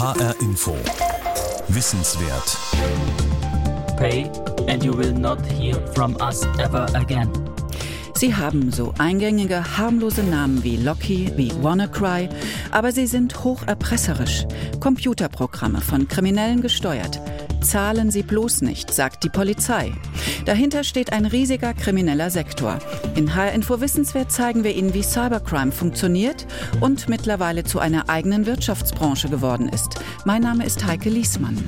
HR Info. Wissenswert. Pay and you will not hear from us ever again. Sie haben so eingängige, harmlose Namen wie Locky, wie WannaCry, aber sie sind hocherpresserisch. Computerprogramme von Kriminellen gesteuert. Zahlen Sie bloß nicht, sagt die Polizei. Dahinter steht ein riesiger krimineller Sektor. In HR Info Wissenswert zeigen wir Ihnen, wie Cybercrime funktioniert und mittlerweile zu einer eigenen Wirtschaftsbranche geworden ist. Mein Name ist Heike Liesmann.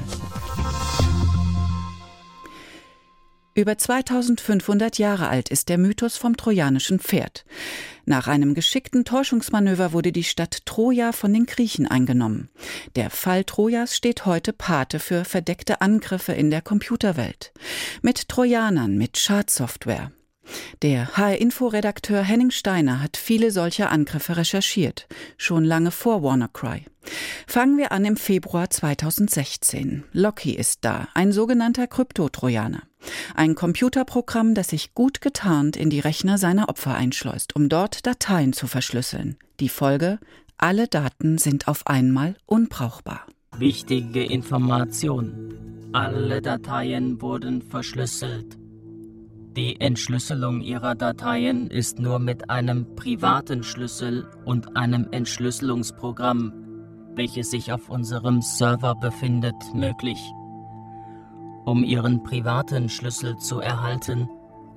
Über 2500 Jahre alt ist der Mythos vom trojanischen Pferd. Nach einem geschickten Täuschungsmanöver wurde die Stadt Troja von den Griechen eingenommen. Der Fall Trojas steht heute Pate für verdeckte Angriffe in der Computerwelt. Mit Trojanern, mit Schadsoftware. Der HR-Info-Redakteur Henning Steiner hat viele solcher Angriffe recherchiert, schon lange vor WannaCry. Fangen wir an im Februar 2016. Locky ist da, ein sogenannter Kryptotrojaner. Ein Computerprogramm, das sich gut getarnt in die Rechner seiner Opfer einschleust, um dort Dateien zu verschlüsseln. Die Folge? Alle Daten sind auf einmal unbrauchbar. Wichtige Information. Alle Dateien wurden verschlüsselt. Die Entschlüsselung Ihrer Dateien ist nur mit einem privaten Schlüssel und einem Entschlüsselungsprogramm, welches sich auf unserem Server befindet, möglich. Um Ihren privaten Schlüssel zu erhalten,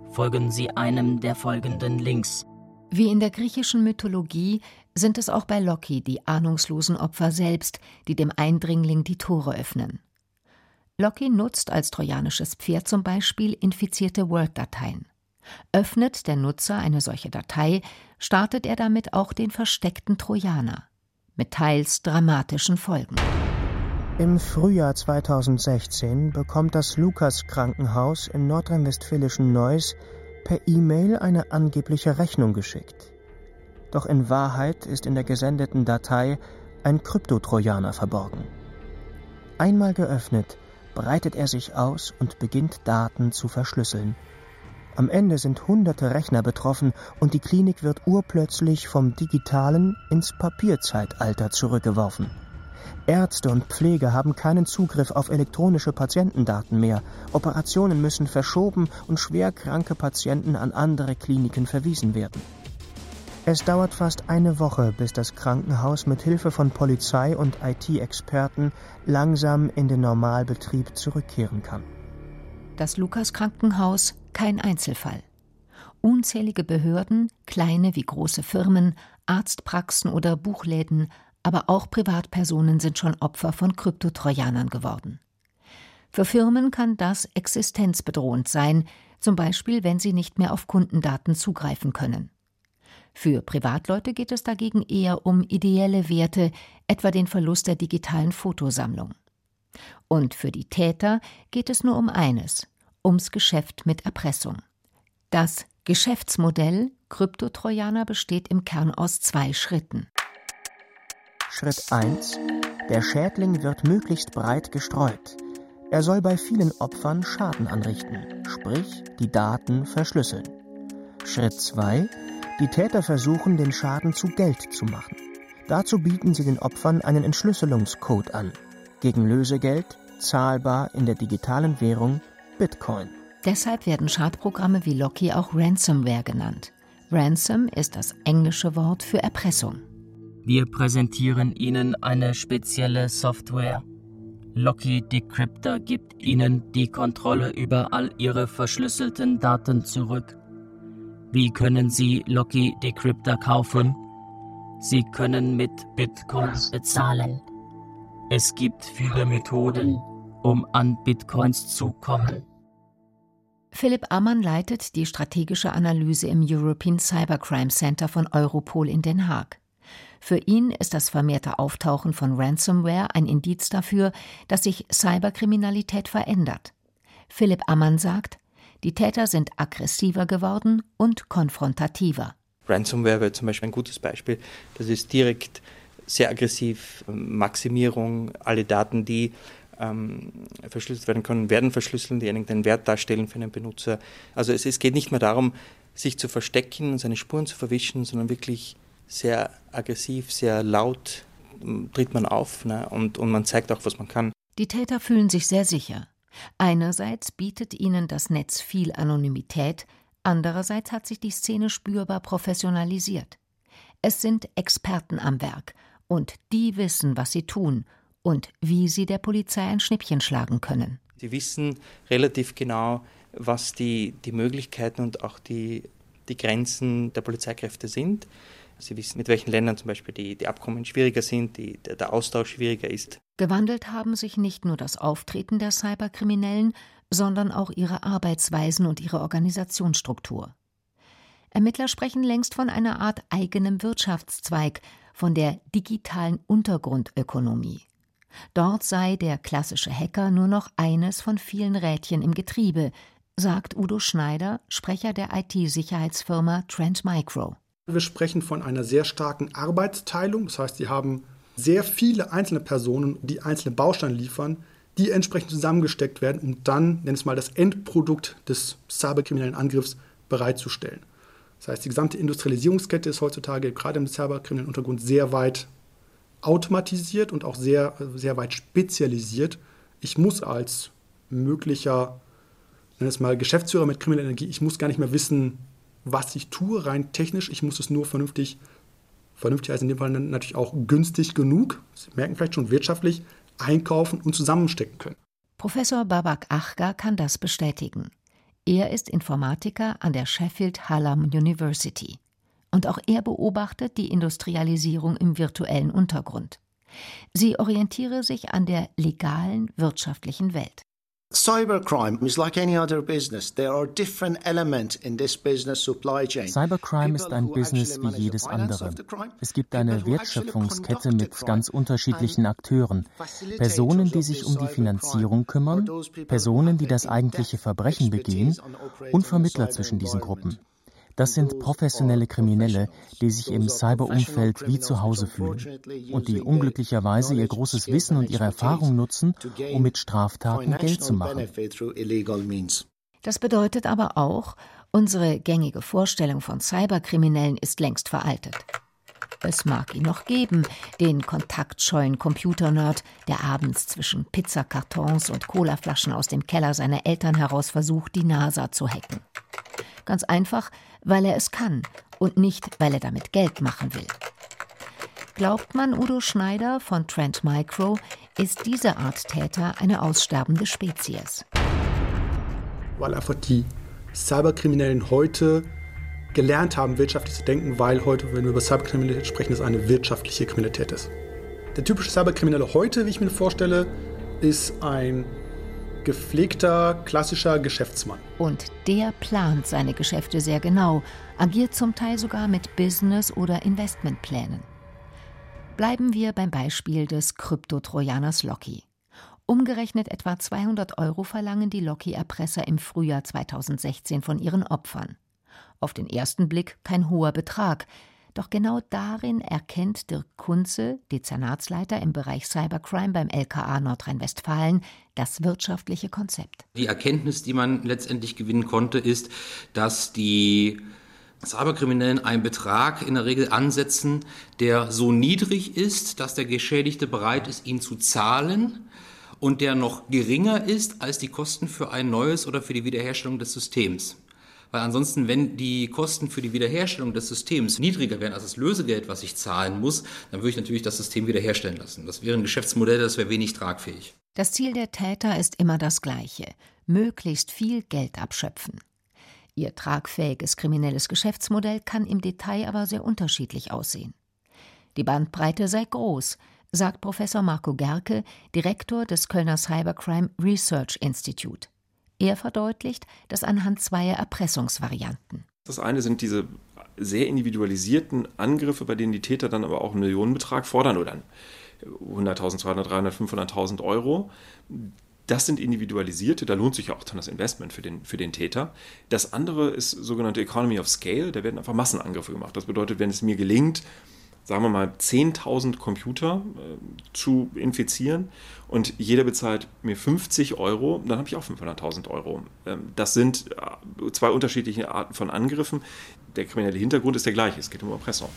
folgen Sie einem der folgenden Links. Wie in der griechischen Mythologie sind es auch bei Loki die ahnungslosen Opfer selbst, die dem Eindringling die Tore öffnen. Locky nutzt als trojanisches Pferd zum Beispiel infizierte Word-Dateien. Öffnet der Nutzer eine solche Datei, startet er damit auch den versteckten Trojaner. Mit teils dramatischen Folgen. Im Frühjahr 2016 bekommt das Lukas-Krankenhaus im nordrhein-westfälischen Neuss per E-Mail eine angebliche Rechnung geschickt. Doch in Wahrheit ist in der gesendeten Datei ein Kryptotrojaner verborgen. Einmal geöffnet, breitet er sich aus und beginnt Daten zu verschlüsseln. Am Ende sind hunderte Rechner betroffen und die Klinik wird urplötzlich vom digitalen ins Papierzeitalter zurückgeworfen. Ärzte und Pfleger haben keinen Zugriff auf elektronische Patientendaten mehr. Operationen müssen verschoben und schwerkranke Patienten an andere Kliniken verwiesen werden. Es dauert fast eine Woche, bis das Krankenhaus mit Hilfe von Polizei und IT-Experten langsam in den Normalbetrieb zurückkehren kann. Das Lukas-Krankenhaus kein Einzelfall. Unzählige Behörden, kleine wie große Firmen, Arztpraxen oder Buchläden, aber auch Privatpersonen sind schon Opfer von Kryptotrojanern geworden. Für Firmen kann das existenzbedrohend sein, zum Beispiel wenn sie nicht mehr auf Kundendaten zugreifen können. Für Privatleute geht es dagegen eher um ideelle Werte, etwa den Verlust der digitalen Fotosammlung. Und für die Täter geht es nur um eines, ums Geschäft mit Erpressung. Das Geschäftsmodell Kryptotrojaner besteht im Kern aus zwei Schritten. Schritt 1. Der Schädling wird möglichst breit gestreut. Er soll bei vielen Opfern Schaden anrichten, sprich die Daten verschlüsseln. Schritt 2. Die Täter versuchen, den Schaden zu Geld zu machen. Dazu bieten sie den Opfern einen Entschlüsselungscode an. Gegen Lösegeld, zahlbar in der digitalen Währung Bitcoin. Deshalb werden Schadprogramme wie Locky auch Ransomware genannt. Ransom ist das englische Wort für Erpressung. Wir präsentieren Ihnen eine spezielle Software. Locky Decryptor gibt Ihnen die Kontrolle über all Ihre verschlüsselten Daten zurück. Wie können Sie Locky Decryptor kaufen? Sie können mit Bitcoins bezahlen. Es gibt viele Methoden, um an Bitcoins zu kommen. Philipp Ammann leitet die strategische Analyse im European Cybercrime Center von Europol in Den Haag. Für ihn ist das vermehrte Auftauchen von Ransomware ein Indiz dafür, dass sich Cyberkriminalität verändert. Philipp Ammann sagt, die Täter sind aggressiver geworden und konfrontativer. Ransomware wäre zum Beispiel ein gutes Beispiel. Das ist direkt sehr aggressiv, Maximierung, alle Daten, die ähm, verschlüsselt werden können, werden verschlüsselt, die irgendeinen Wert darstellen für einen Benutzer. Also es, es geht nicht mehr darum, sich zu verstecken und seine Spuren zu verwischen, sondern wirklich sehr aggressiv, sehr laut tritt man auf ne? und, und man zeigt auch, was man kann. Die Täter fühlen sich sehr sicher. Einerseits bietet ihnen das Netz viel Anonymität, andererseits hat sich die Szene spürbar professionalisiert. Es sind Experten am Werk, und die wissen, was sie tun und wie sie der Polizei ein Schnippchen schlagen können. Sie wissen relativ genau, was die, die Möglichkeiten und auch die, die Grenzen der Polizeikräfte sind. Sie wissen, mit welchen Ländern zum Beispiel die, die Abkommen schwieriger sind, die, der, Austausch schwieriger ist. Gewandelt haben sich nicht nur das Auftreten der Cyberkriminellen, sondern auch ihre Arbeitsweisen und ihre Organisationsstruktur. Ermittler sprechen längst von einer Art eigenem Wirtschaftszweig, von der digitalen Untergrundökonomie. Dort sei der klassische Hacker nur noch eines von vielen Rädchen im Getriebe, sagt Udo Schneider, Sprecher der IT-Sicherheitsfirma Trend Micro. Wir sprechen von einer sehr starken Arbeitsteilung. Das heißt, sie haben sehr viele einzelne Personen, die einzelne Bausteine liefern, die entsprechend zusammengesteckt werden, um dann, nenn es mal, das Endprodukt des cyberkriminellen Angriffs bereitzustellen. Das heißt, die gesamte Industrialisierungskette ist heutzutage gerade im cyberkriminellen Untergrund sehr weit automatisiert und auch sehr, sehr weit spezialisiert. Ich muss als möglicher, nenn es mal, Geschäftsführer mit krimineller Energie, ich muss gar nicht mehr wissen, was ich tue, rein technisch. Ich muss es nur vernünftig, vernünftig heißt in dem Fall natürlich auch günstig genug, Sie merken vielleicht schon wirtschaftlich, einkaufen und zusammenstecken können. Professor Babak Achgar kann das bestätigen. Er ist Informatiker an der Sheffield Hallam University. Und auch er beobachtet die Industrialisierung im virtuellen Untergrund. Sie orientiere sich an der legalen wirtschaftlichen Welt. Cybercrime is like any other business. There are different elements in this business supply chain. Cybercrime ist ein Business wie jedes andere. Es gibt eine Wertschöpfungskette mit ganz unterschiedlichen Akteuren. Personen, die sich um die Finanzierung kümmern, Personen, die das eigentliche Verbrechen begehen und Vermittler zwischen diesen Gruppen. Das sind professionelle Kriminelle, die sich im Cyberumfeld wie zu Hause fühlen und die unglücklicherweise ihr großes Wissen und ihre Erfahrung nutzen, um mit Straftaten Geld zu machen. Das bedeutet aber auch, unsere gängige Vorstellung von Cyberkriminellen ist längst veraltet. Es mag ihn noch geben, den kontaktscheuen Computernerd, der abends zwischen Pizzakartons und Colaflaschen aus dem Keller seiner Eltern heraus versucht, die NASA zu hacken. Ganz einfach, weil er es kann und nicht, weil er damit Geld machen will. Glaubt man Udo Schneider von Trend Micro, ist diese Art Täter eine aussterbende Spezies. Weil einfach die Cyberkriminellen heute gelernt haben, wirtschaftlich zu denken, weil heute, wenn wir über Cyberkriminalität sprechen, es eine wirtschaftliche Kriminalität ist. Der typische Cyberkriminelle heute, wie ich mir vorstelle, ist ein gepflegter, klassischer Geschäftsmann. Und der plant seine Geschäfte sehr genau, agiert zum Teil sogar mit Business- oder Investmentplänen. Bleiben wir beim Beispiel des Kryptotrojaners Locky. Umgerechnet etwa 200 Euro verlangen die Locky-Erpresser im Frühjahr 2016 von ihren Opfern. Auf den ersten Blick kein hoher Betrag, doch genau darin erkennt Dirk Kunze, Dezernatsleiter im Bereich Cybercrime beim LKA Nordrhein-Westfalen, das wirtschaftliche Konzept. Die Erkenntnis, die man letztendlich gewinnen konnte, ist, dass die Cyberkriminellen einen Betrag in der Regel ansetzen, der so niedrig ist, dass der Geschädigte bereit ist, ihn zu zahlen und der noch geringer ist als die Kosten für ein neues oder für die Wiederherstellung des Systems. Weil ansonsten, wenn die Kosten für die Wiederherstellung des Systems niedriger wären als das Lösegeld, was ich zahlen muss, dann würde ich natürlich das System wiederherstellen lassen. Das wäre ein Geschäftsmodell, das wäre wenig tragfähig. Das Ziel der Täter ist immer das gleiche, möglichst viel Geld abschöpfen. Ihr tragfähiges kriminelles Geschäftsmodell kann im Detail aber sehr unterschiedlich aussehen. Die Bandbreite sei groß, sagt Professor Marco Gerke, Direktor des Kölner Cybercrime Research Institute. Er verdeutlicht das anhand zweier Erpressungsvarianten. Das eine sind diese sehr individualisierten Angriffe, bei denen die Täter dann aber auch einen Millionenbetrag fordern oder 100.000, 200.000, 300.000, 500.000 Euro. Das sind individualisierte, da lohnt sich auch dann das Investment für den, für den Täter. Das andere ist sogenannte Economy of Scale, da werden einfach Massenangriffe gemacht. Das bedeutet, wenn es mir gelingt, sagen wir mal, 10.000 Computer äh, zu infizieren und jeder bezahlt mir 50 Euro, dann habe ich auch 500.000 Euro. Ähm, das sind äh, zwei unterschiedliche Arten von Angriffen. Der kriminelle Hintergrund ist der gleiche, es geht um Erpressung.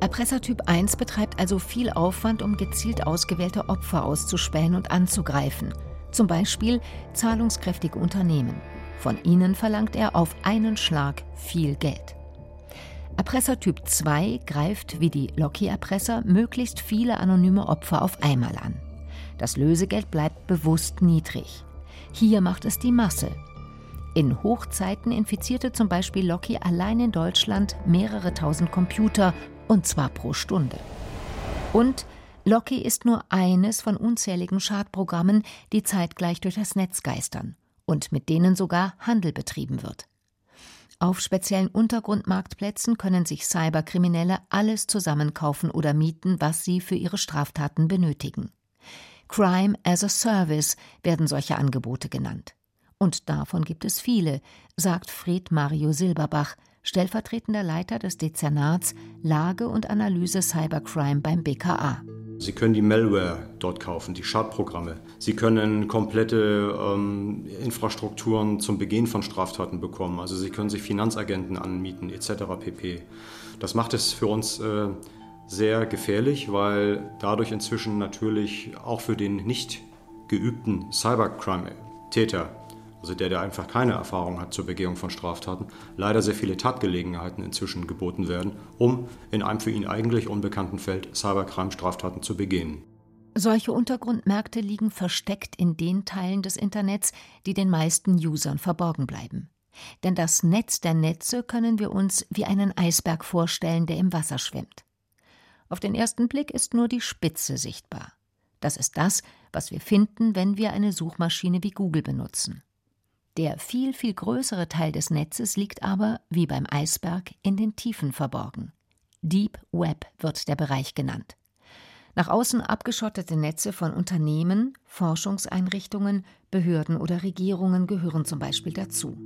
Erpressertyp 1 betreibt also viel Aufwand, um gezielt ausgewählte Opfer auszuspähen und anzugreifen. Zum Beispiel zahlungskräftige Unternehmen. Von ihnen verlangt er auf einen Schlag viel Geld. Erpressertyp 2 greift wie die Locky-Erpresser möglichst viele anonyme Opfer auf einmal an. Das Lösegeld bleibt bewusst niedrig. Hier macht es die Masse. In Hochzeiten infizierte zum Beispiel Locky allein in Deutschland mehrere tausend Computer, und zwar pro Stunde. Und Locky ist nur eines von unzähligen Schadprogrammen, die zeitgleich durch das Netz geistern und mit denen sogar Handel betrieben wird. Auf speziellen Untergrundmarktplätzen können sich Cyberkriminelle alles zusammenkaufen oder mieten, was sie für ihre Straftaten benötigen. Crime as a Service werden solche Angebote genannt. Und davon gibt es viele, sagt Fred Mario Silberbach, stellvertretender Leiter des Dezernats Lage und Analyse Cybercrime beim BKA. Sie können die Malware dort kaufen, die Schadprogramme. Sie können komplette ähm, Infrastrukturen zum Begehen von Straftaten bekommen. Also Sie können sich Finanzagenten anmieten etc. pp. Das macht es für uns äh, sehr gefährlich, weil dadurch inzwischen natürlich auch für den nicht geübten Cybercrime-Täter also der, der einfach keine Erfahrung hat zur Begehung von Straftaten, leider sehr viele Tatgelegenheiten inzwischen geboten werden, um in einem für ihn eigentlich unbekannten Feld Cybercrime-Straftaten zu begehen. Solche Untergrundmärkte liegen versteckt in den Teilen des Internets, die den meisten Usern verborgen bleiben. Denn das Netz der Netze können wir uns wie einen Eisberg vorstellen, der im Wasser schwimmt. Auf den ersten Blick ist nur die Spitze sichtbar. Das ist das, was wir finden, wenn wir eine Suchmaschine wie Google benutzen. Der viel, viel größere Teil des Netzes liegt aber, wie beim Eisberg, in den Tiefen verborgen. Deep Web wird der Bereich genannt. Nach außen abgeschottete Netze von Unternehmen, Forschungseinrichtungen, Behörden oder Regierungen gehören zum Beispiel dazu.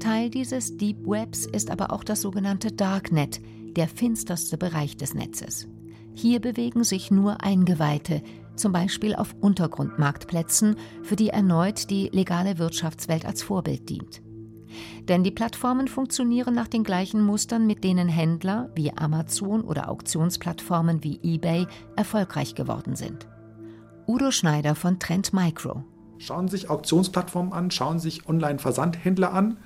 Teil dieses Deep Webs ist aber auch das sogenannte Darknet, der finsterste Bereich des Netzes. Hier bewegen sich nur Eingeweihte, zum Beispiel auf Untergrundmarktplätzen, für die erneut die legale Wirtschaftswelt als Vorbild dient. Denn die Plattformen funktionieren nach den gleichen Mustern, mit denen Händler wie Amazon oder Auktionsplattformen wie eBay erfolgreich geworden sind. Udo Schneider von Trend Micro. Schauen Sie sich Auktionsplattformen an, schauen Sie sich Online-Versandhändler an,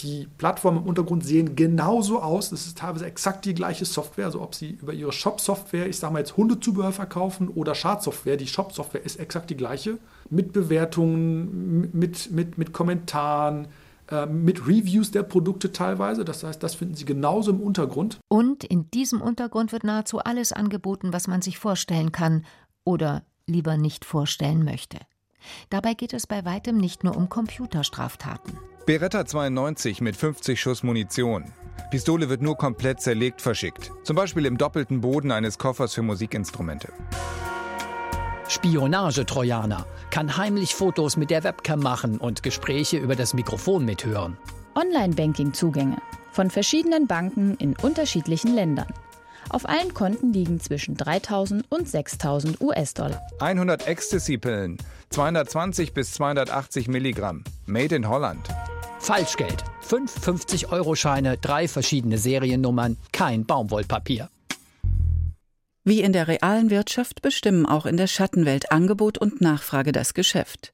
die Plattformen im Untergrund sehen genauso aus. Es ist teilweise exakt die gleiche Software. Also ob Sie über Ihre Shop-Software, ich sage mal jetzt Hundezubehör verkaufen oder Schadsoftware, die Shop-Software ist exakt die gleiche. Mit Bewertungen, mit, mit, mit Kommentaren, äh, mit Reviews der Produkte teilweise. Das heißt, das finden Sie genauso im Untergrund. Und in diesem Untergrund wird nahezu alles angeboten, was man sich vorstellen kann oder lieber nicht vorstellen möchte. Dabei geht es bei weitem nicht nur um Computerstraftaten. Beretta 92 mit 50 Schuss Munition. Pistole wird nur komplett zerlegt verschickt. Zum Beispiel im doppelten Boden eines Koffers für Musikinstrumente. Spionage-Trojaner kann heimlich Fotos mit der Webcam machen und Gespräche über das Mikrofon mithören. Online-Banking-Zugänge von verschiedenen Banken in unterschiedlichen Ländern. Auf allen Konten liegen zwischen 3000 und 6000 US-Dollar. 100 Ecstasy-Pillen, 220 bis 280 Milligramm, made in Holland. Falschgeld. Fünf 50-Euro-Scheine, drei verschiedene Seriennummern, kein Baumwollpapier. Wie in der realen Wirtschaft bestimmen auch in der Schattenwelt Angebot und Nachfrage das Geschäft.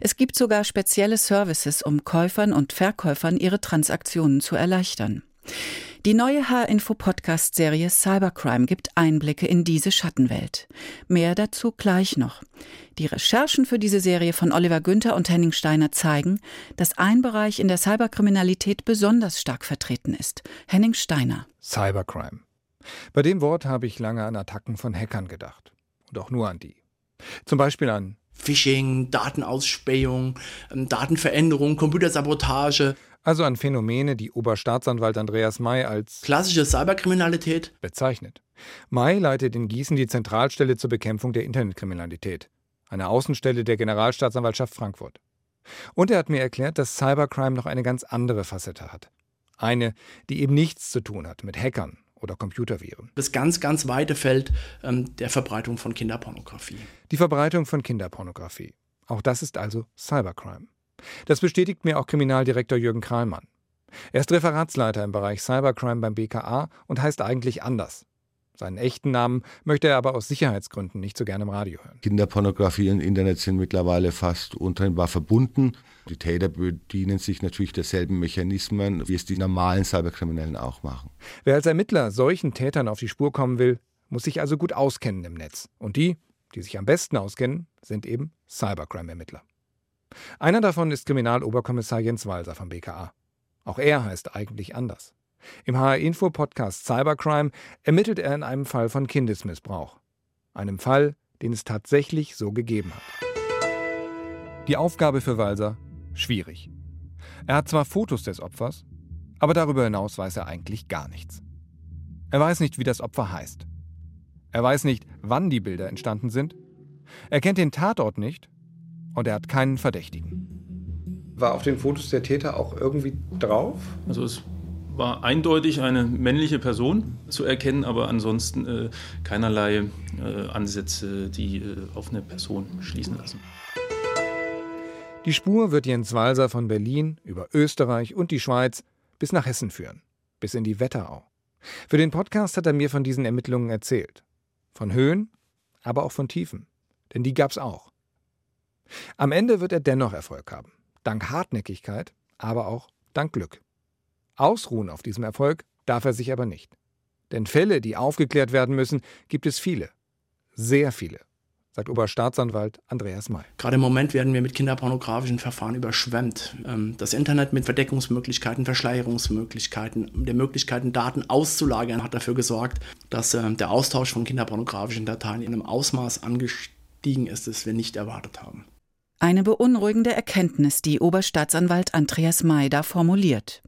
Es gibt sogar spezielle Services, um Käufern und Verkäufern ihre Transaktionen zu erleichtern. Die neue H-Info-Podcast-Serie Cybercrime gibt Einblicke in diese Schattenwelt. Mehr dazu gleich noch. Die Recherchen für diese Serie von Oliver Günther und Henning Steiner zeigen, dass ein Bereich in der Cyberkriminalität besonders stark vertreten ist. Henning Steiner. Cybercrime. Bei dem Wort habe ich lange an Attacken von Hackern gedacht. Und auch nur an die. Zum Beispiel an Phishing, Datenausspähung, ähm, Datenveränderung, Computersabotage. Also an Phänomene, die Oberstaatsanwalt Andreas May als klassische Cyberkriminalität bezeichnet. May leitet in Gießen die Zentralstelle zur Bekämpfung der Internetkriminalität, eine Außenstelle der Generalstaatsanwaltschaft Frankfurt. Und er hat mir erklärt, dass Cybercrime noch eine ganz andere Facette hat. Eine, die eben nichts zu tun hat mit Hackern oder Computerviren. Das ganz, ganz weite Feld ähm, der Verbreitung von Kinderpornografie. Die Verbreitung von Kinderpornografie. Auch das ist also Cybercrime. Das bestätigt mir auch Kriminaldirektor Jürgen Krahlmann. Er ist Referatsleiter im Bereich Cybercrime beim BKA und heißt eigentlich anders. Seinen echten Namen möchte er aber aus Sicherheitsgründen nicht so gerne im Radio hören. Kinderpornografie und Internet sind mittlerweile fast untrennbar verbunden. Die Täter bedienen sich natürlich derselben Mechanismen, wie es die normalen Cyberkriminellen auch machen. Wer als Ermittler solchen Tätern auf die Spur kommen will, muss sich also gut auskennen im Netz. Und die, die sich am besten auskennen, sind eben Cybercrime-Ermittler. Einer davon ist Kriminaloberkommissar Jens Walser vom BKA. Auch er heißt eigentlich anders. Im HR-Info-Podcast Cybercrime ermittelt er in einem Fall von Kindesmissbrauch. Einem Fall, den es tatsächlich so gegeben hat. Die Aufgabe für Walser? Schwierig. Er hat zwar Fotos des Opfers, aber darüber hinaus weiß er eigentlich gar nichts. Er weiß nicht, wie das Opfer heißt. Er weiß nicht, wann die Bilder entstanden sind. Er kennt den Tatort nicht und er hat keinen Verdächtigen. War auf den Fotos der Täter auch irgendwie drauf? Also es war eindeutig eine männliche Person zu erkennen, aber ansonsten äh, keinerlei äh, Ansätze, die äh, auf eine Person schließen lassen. Die Spur wird Jens Walser von Berlin über Österreich und die Schweiz bis nach Hessen führen, bis in die Wetterau. Für den Podcast hat er mir von diesen Ermittlungen erzählt. Von Höhen, aber auch von Tiefen. Denn die gab's auch. Am Ende wird er dennoch Erfolg haben. Dank Hartnäckigkeit, aber auch dank Glück. Ausruhen auf diesem Erfolg darf er sich aber nicht. Denn Fälle, die aufgeklärt werden müssen, gibt es viele. Sehr viele, sagt Oberstaatsanwalt Andreas May. Gerade im Moment werden wir mit kinderpornografischen Verfahren überschwemmt. Ähm, das Internet mit Verdeckungsmöglichkeiten, Verschleierungsmöglichkeiten, der Möglichkeiten, Daten auszulagern, hat dafür gesorgt, dass ähm, der Austausch von kinderpornografischen Dateien in einem Ausmaß angestiegen ist, das wir nicht erwartet haben. Eine beunruhigende Erkenntnis, die Oberstaatsanwalt Andreas May da formuliert.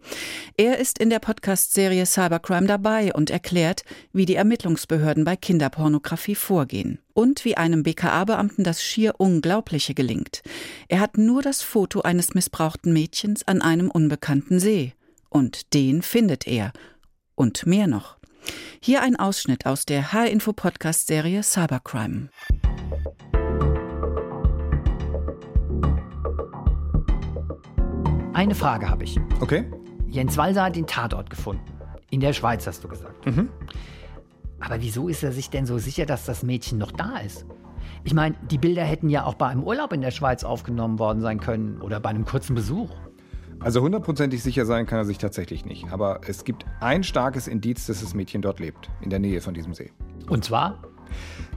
Er ist in der Podcast-Serie Cybercrime dabei und erklärt, wie die Ermittlungsbehörden bei Kinderpornografie vorgehen. Und wie einem BKA-Beamten das schier Unglaubliche gelingt. Er hat nur das Foto eines missbrauchten Mädchens an einem unbekannten See. Und den findet er. Und mehr noch. Hier ein Ausschnitt aus der H-Info-Podcast-Serie Cybercrime. Eine Frage habe ich. Okay. Jens Walser hat den Tatort gefunden. In der Schweiz, hast du gesagt. Mhm. Aber wieso ist er sich denn so sicher, dass das Mädchen noch da ist? Ich meine, die Bilder hätten ja auch bei einem Urlaub in der Schweiz aufgenommen worden sein können oder bei einem kurzen Besuch. Also hundertprozentig sicher sein kann er sich tatsächlich nicht. Aber es gibt ein starkes Indiz, dass das Mädchen dort lebt, in der Nähe von diesem See. Und zwar?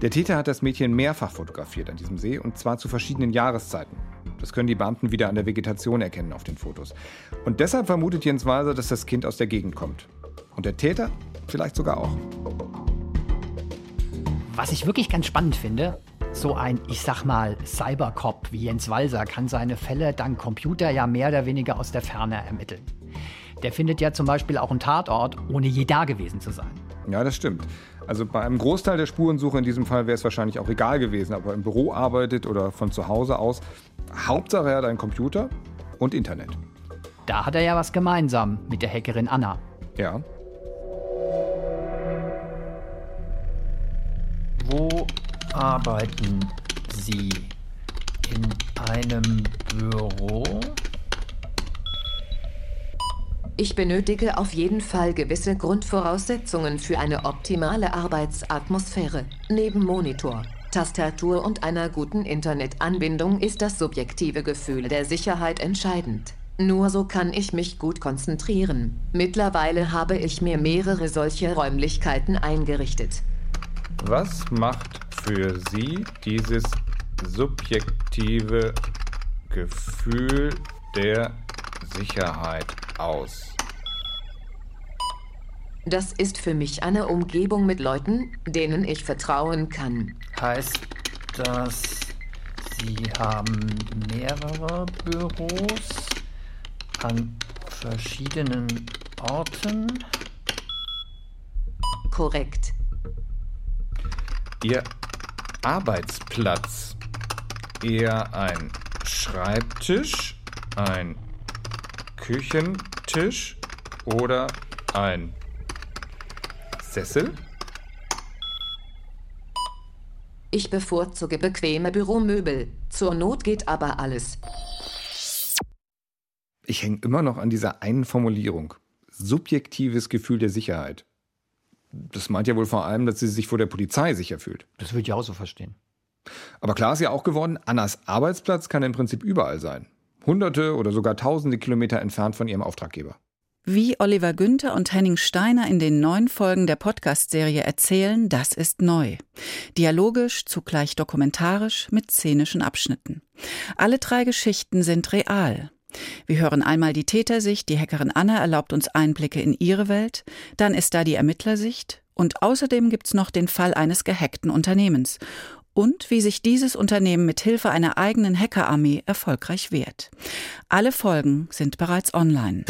Der Täter hat das Mädchen mehrfach fotografiert an diesem See und zwar zu verschiedenen Jahreszeiten. Das können die Beamten wieder an der Vegetation erkennen auf den Fotos. Und deshalb vermutet Jens Walser, dass das Kind aus der Gegend kommt. Und der Täter vielleicht sogar auch. Was ich wirklich ganz spannend finde, so ein, ich sag mal, Cybercop wie Jens Walser kann seine Fälle dank Computer ja mehr oder weniger aus der Ferne ermitteln. Der findet ja zum Beispiel auch einen Tatort, ohne je da gewesen zu sein. Ja, das stimmt. Also bei einem Großteil der Spurensuche in diesem Fall wäre es wahrscheinlich auch egal gewesen, ob er im Büro arbeitet oder von zu Hause aus. Hauptsache er hat einen Computer und Internet. Da hat er ja was gemeinsam mit der Hackerin Anna. Ja. Wo arbeiten Sie? In einem Büro? Ich benötige auf jeden Fall gewisse Grundvoraussetzungen für eine optimale Arbeitsatmosphäre. Neben Monitor, Tastatur und einer guten Internetanbindung ist das subjektive Gefühl der Sicherheit entscheidend. Nur so kann ich mich gut konzentrieren. Mittlerweile habe ich mir mehrere solche Räumlichkeiten eingerichtet. Was macht für Sie dieses subjektive Gefühl der Sicherheit aus? Das ist für mich eine Umgebung mit Leuten, denen ich vertrauen kann. Heißt das, Sie haben mehrere Büros an verschiedenen Orten? Korrekt. Ihr Arbeitsplatz eher ein Schreibtisch, ein Küchentisch oder ein Sessel? Ich bevorzuge bequeme Büromöbel. Zur Not geht aber alles. Ich hänge immer noch an dieser einen Formulierung. Subjektives Gefühl der Sicherheit. Das meint ja wohl vor allem, dass sie sich vor der Polizei sicher fühlt. Das würde ich auch so verstehen. Aber klar ist ja auch geworden, Annas Arbeitsplatz kann im Prinzip überall sein. Hunderte oder sogar tausende Kilometer entfernt von ihrem Auftraggeber. Wie Oliver Günther und Henning Steiner in den neun Folgen der Podcast-Serie erzählen, das ist neu. Dialogisch, zugleich dokumentarisch, mit szenischen Abschnitten. Alle drei Geschichten sind real. Wir hören einmal die Tätersicht, die Hackerin Anna erlaubt uns Einblicke in ihre Welt, dann ist da die Ermittlersicht und außerdem gibt's noch den Fall eines gehackten Unternehmens und wie sich dieses Unternehmen mit Hilfe einer eigenen Hackerarmee erfolgreich wehrt. Alle Folgen sind bereits online.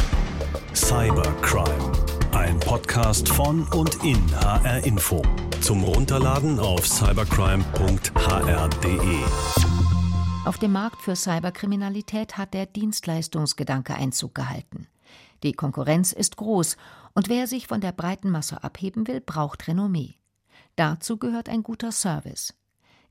Cybercrime, ein Podcast von und in HR Info. Zum Runterladen auf cybercrime.hr.de. Auf dem Markt für Cyberkriminalität hat der Dienstleistungsgedanke Einzug gehalten. Die Konkurrenz ist groß und wer sich von der breiten Masse abheben will, braucht Renommee. Dazu gehört ein guter Service.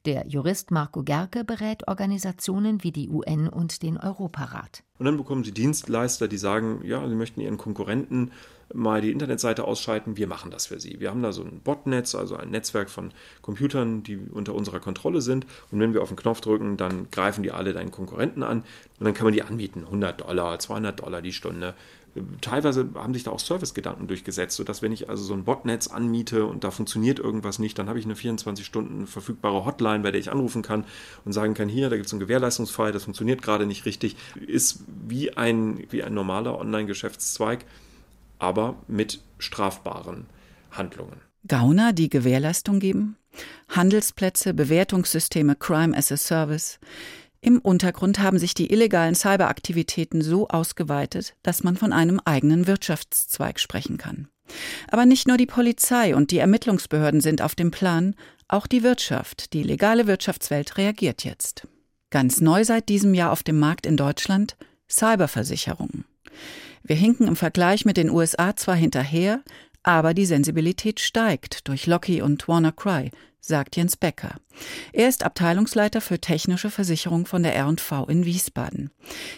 Der Jurist Marco Gerke berät Organisationen wie die UN und den Europarat. Und dann bekommen Sie Dienstleister, die sagen, ja, sie möchten ihren Konkurrenten mal die Internetseite ausschalten, wir machen das für Sie. Wir haben da so ein Botnetz, also ein Netzwerk von Computern, die unter unserer Kontrolle sind. Und wenn wir auf den Knopf drücken, dann greifen die alle deinen Konkurrenten an und dann kann man die anbieten. 100 Dollar, 200 Dollar die Stunde teilweise haben sich da auch Servicegedanken durchgesetzt, sodass wenn ich also so ein Botnetz anmiete und da funktioniert irgendwas nicht, dann habe ich eine 24 Stunden verfügbare Hotline, bei der ich anrufen kann und sagen kann, hier, da gibt es einen Gewährleistungsfall, das funktioniert gerade nicht richtig, ist wie ein, wie ein normaler Online-Geschäftszweig, aber mit strafbaren Handlungen. Gauner, die Gewährleistung geben? Handelsplätze, Bewertungssysteme, Crime as a Service. Im Untergrund haben sich die illegalen Cyberaktivitäten so ausgeweitet, dass man von einem eigenen Wirtschaftszweig sprechen kann. Aber nicht nur die Polizei und die Ermittlungsbehörden sind auf dem Plan, auch die Wirtschaft, die legale Wirtschaftswelt reagiert jetzt. Ganz neu seit diesem Jahr auf dem Markt in Deutschland Cyberversicherungen. Wir hinken im Vergleich mit den USA zwar hinterher, aber die Sensibilität steigt durch Locky und WannaCry, sagt Jens Becker. Er ist Abteilungsleiter für technische Versicherung von der R&V in Wiesbaden.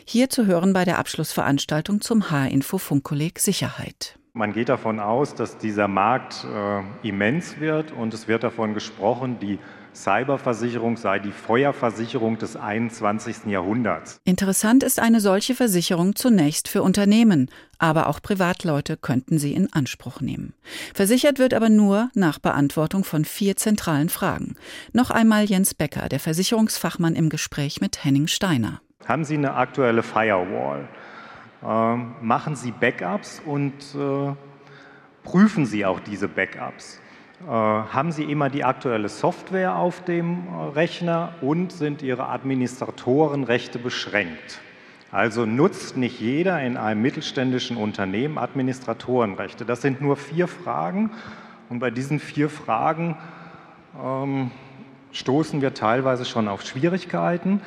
Hier zu hören bei der Abschlussveranstaltung zum H-Info Funkkolleg Sicherheit. Man geht davon aus, dass dieser Markt äh, immens wird und es wird davon gesprochen, die Cyberversicherung sei die Feuerversicherung des 21. Jahrhunderts. Interessant ist eine solche Versicherung zunächst für Unternehmen, aber auch Privatleute könnten sie in Anspruch nehmen. Versichert wird aber nur nach Beantwortung von vier zentralen Fragen. Noch einmal Jens Becker, der Versicherungsfachmann im Gespräch mit Henning Steiner. Haben Sie eine aktuelle Firewall? Ähm, machen Sie Backups und äh, prüfen Sie auch diese Backups? Äh, haben Sie immer die aktuelle Software auf dem äh, Rechner und sind Ihre Administratorenrechte beschränkt? Also nutzt nicht jeder in einem mittelständischen Unternehmen Administratorenrechte. Das sind nur vier Fragen und bei diesen vier Fragen ähm, stoßen wir teilweise schon auf Schwierigkeiten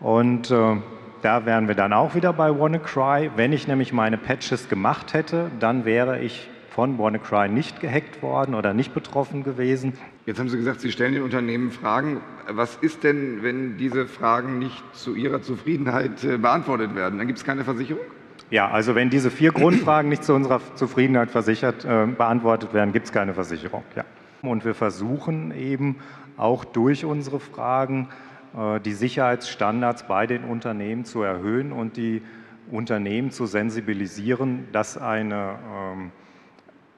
und äh, da wären wir dann auch wieder bei WannaCry. Wenn ich nämlich meine Patches gemacht hätte, dann wäre ich von WannaCry nicht gehackt worden oder nicht betroffen gewesen. Jetzt haben Sie gesagt, Sie stellen den Unternehmen Fragen. Was ist denn, wenn diese Fragen nicht zu Ihrer Zufriedenheit äh, beantwortet werden? Dann gibt es keine Versicherung? Ja, also wenn diese vier Grundfragen nicht zu unserer Zufriedenheit versichert, äh, beantwortet werden, gibt es keine Versicherung. Ja. Und wir versuchen eben auch durch unsere Fragen äh, die Sicherheitsstandards bei den Unternehmen zu erhöhen und die Unternehmen zu sensibilisieren, dass eine ähm,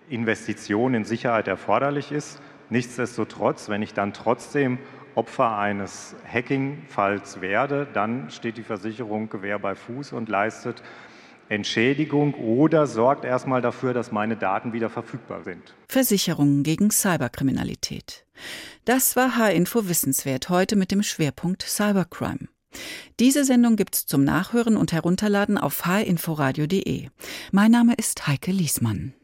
Investition in Sicherheit erforderlich ist. Nichtsdestotrotz, wenn ich dann trotzdem Opfer eines Hacking-Falls werde, dann steht die Versicherung Gewehr bei Fuß und leistet Entschädigung oder sorgt erstmal dafür, dass meine Daten wieder verfügbar sind. Versicherungen gegen Cyberkriminalität. Das war H-Info Wissenswert heute mit dem Schwerpunkt Cybercrime. Diese Sendung gibt's zum Nachhören und Herunterladen auf hinforadio.de. Mein Name ist Heike Liesmann.